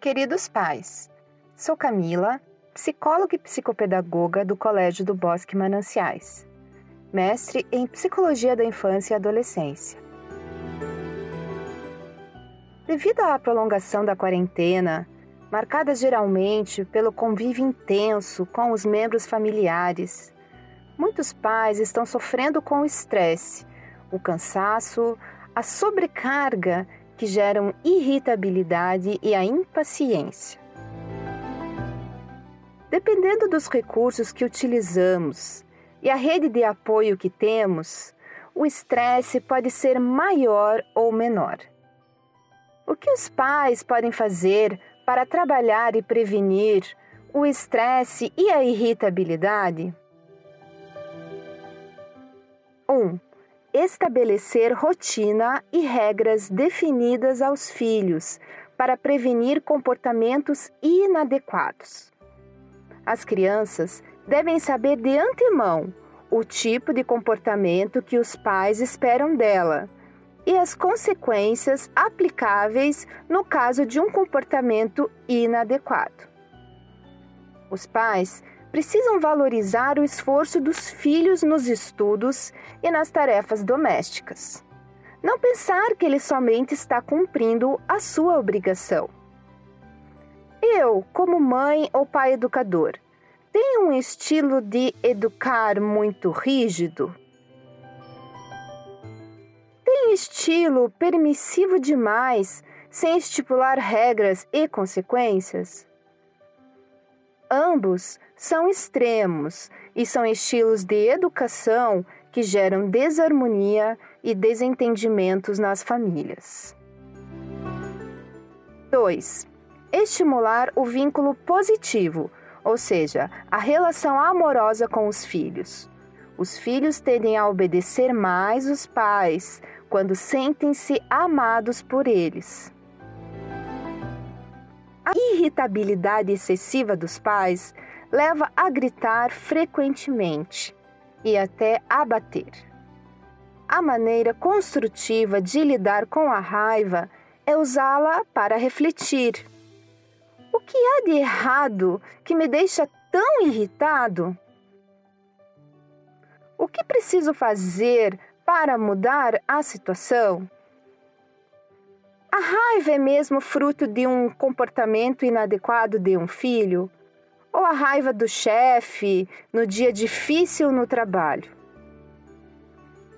Queridos pais, sou Camila, psicóloga e psicopedagoga do Colégio do Bosque Mananciais, mestre em Psicologia da Infância e Adolescência. Devido à prolongação da quarentena, marcada geralmente pelo convívio intenso com os membros familiares, muitos pais estão sofrendo com o estresse, o cansaço, a sobrecarga que geram irritabilidade e a impaciência. Dependendo dos recursos que utilizamos e a rede de apoio que temos, o estresse pode ser maior ou menor. O que os pais podem fazer para trabalhar e prevenir o estresse e a irritabilidade? 1. Um, estabelecer rotina e regras definidas aos filhos para prevenir comportamentos inadequados. As crianças devem saber de antemão o tipo de comportamento que os pais esperam dela e as consequências aplicáveis no caso de um comportamento inadequado. Os pais precisam valorizar o esforço dos filhos nos estudos e nas tarefas domésticas. Não pensar que ele somente está cumprindo a sua obrigação. Eu, como mãe ou pai educador, tenho um estilo de educar muito rígido? Tem estilo permissivo demais, sem estipular regras e consequências? Ambos são extremos e são estilos de educação que geram desarmonia e desentendimentos nas famílias. 2. Estimular o vínculo positivo, ou seja, a relação amorosa com os filhos. Os filhos tendem a obedecer mais os pais quando sentem-se amados por eles. A irritabilidade excessiva dos pais leva a gritar frequentemente e até a bater. A maneira construtiva de lidar com a raiva é usá-la para refletir. O que há de errado que me deixa tão irritado? O que preciso fazer para mudar a situação? A raiva é mesmo fruto de um comportamento inadequado de um filho? Ou a raiva do chefe no dia difícil no trabalho.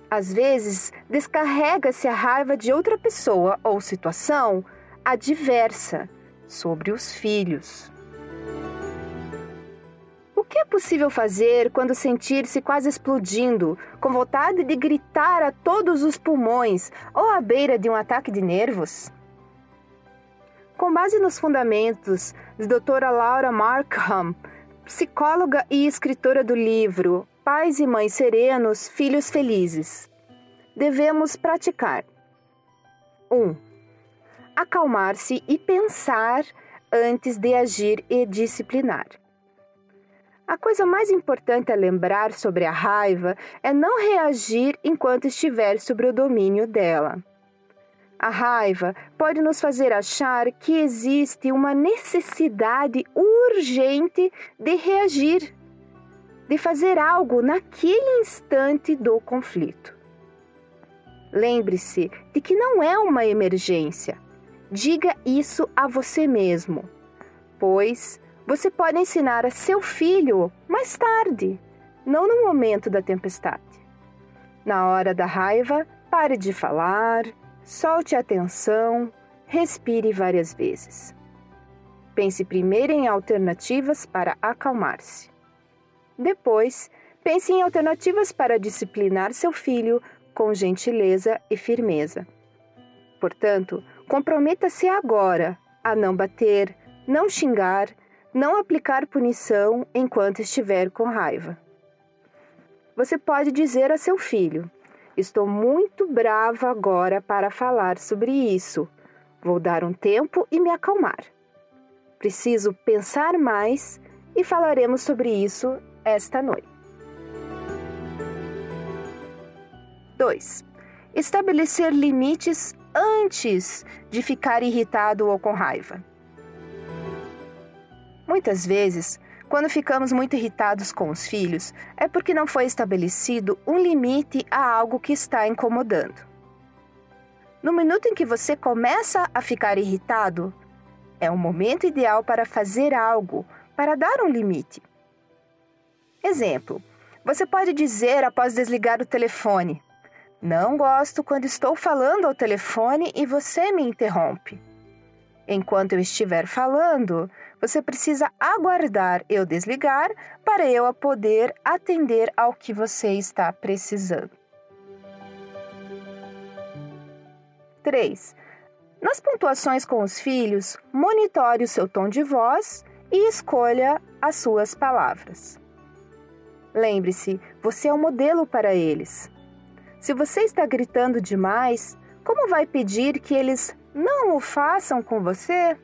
Às vezes, descarrega-se a raiva de outra pessoa ou situação adversa sobre os filhos. O que é possível fazer quando sentir-se quase explodindo, com vontade de gritar a todos os pulmões ou à beira de um ataque de nervos? Com base nos fundamentos de doutora Laura Markham, psicóloga e escritora do livro Pais e Mães Serenos, Filhos Felizes, devemos praticar 1. Um, acalmar-se e pensar antes de agir e disciplinar. A coisa mais importante a lembrar sobre a raiva é não reagir enquanto estiver sob o domínio dela. A raiva pode nos fazer achar que existe uma necessidade urgente de reagir, de fazer algo naquele instante do conflito. Lembre-se de que não é uma emergência. Diga isso a você mesmo, pois você pode ensinar a seu filho mais tarde, não no momento da tempestade. Na hora da raiva, pare de falar, Solte a atenção, respire várias vezes. Pense primeiro em alternativas para acalmar-se. Depois, pense em alternativas para disciplinar seu filho com gentileza e firmeza. Portanto, comprometa-se agora a não bater, não xingar, não aplicar punição enquanto estiver com raiva. Você pode dizer a seu filho: Estou muito brava agora para falar sobre isso. Vou dar um tempo e me acalmar. Preciso pensar mais e falaremos sobre isso esta noite. 2. Estabelecer limites antes de ficar irritado ou com raiva. Muitas vezes, quando ficamos muito irritados com os filhos, é porque não foi estabelecido um limite a algo que está incomodando. No minuto em que você começa a ficar irritado, é o momento ideal para fazer algo, para dar um limite. Exemplo: você pode dizer após desligar o telefone: Não gosto quando estou falando ao telefone e você me interrompe. Enquanto eu estiver falando, você precisa aguardar eu desligar para eu poder atender ao que você está precisando. 3. Nas pontuações com os filhos, monitore o seu tom de voz e escolha as suas palavras. Lembre-se, você é um modelo para eles. Se você está gritando demais, como vai pedir que eles não o façam com você?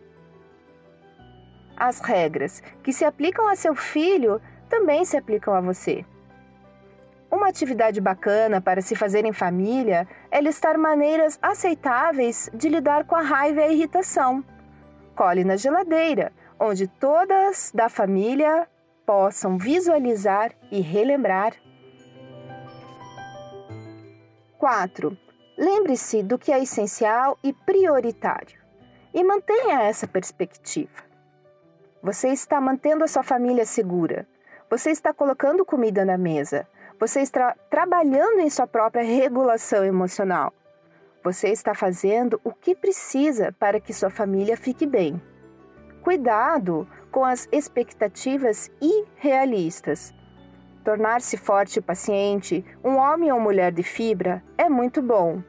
As regras que se aplicam a seu filho também se aplicam a você. Uma atividade bacana para se fazer em família é listar maneiras aceitáveis de lidar com a raiva e a irritação. Cole na geladeira, onde todas da família possam visualizar e relembrar. 4. Lembre-se do que é essencial e prioritário e mantenha essa perspectiva. Você está mantendo a sua família segura. Você está colocando comida na mesa. Você está trabalhando em sua própria regulação emocional. Você está fazendo o que precisa para que sua família fique bem. Cuidado com as expectativas irrealistas. Tornar-se forte e paciente, um homem ou mulher de fibra, é muito bom.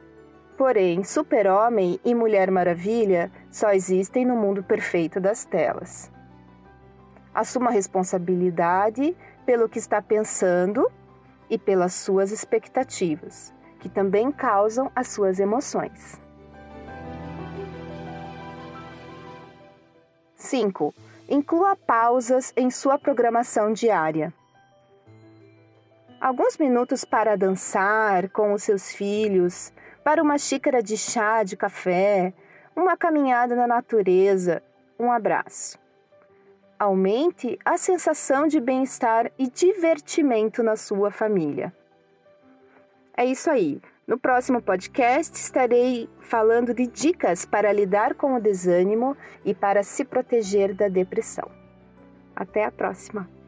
Porém, super-homem e mulher maravilha só existem no mundo perfeito das telas. Assuma responsabilidade pelo que está pensando e pelas suas expectativas, que também causam as suas emoções. 5. Inclua pausas em sua programação diária. Alguns minutos para dançar com os seus filhos, para uma xícara de chá, de café, uma caminhada na natureza, um abraço. Aumente a sensação de bem-estar e divertimento na sua família. É isso aí. No próximo podcast estarei falando de dicas para lidar com o desânimo e para se proteger da depressão. Até a próxima!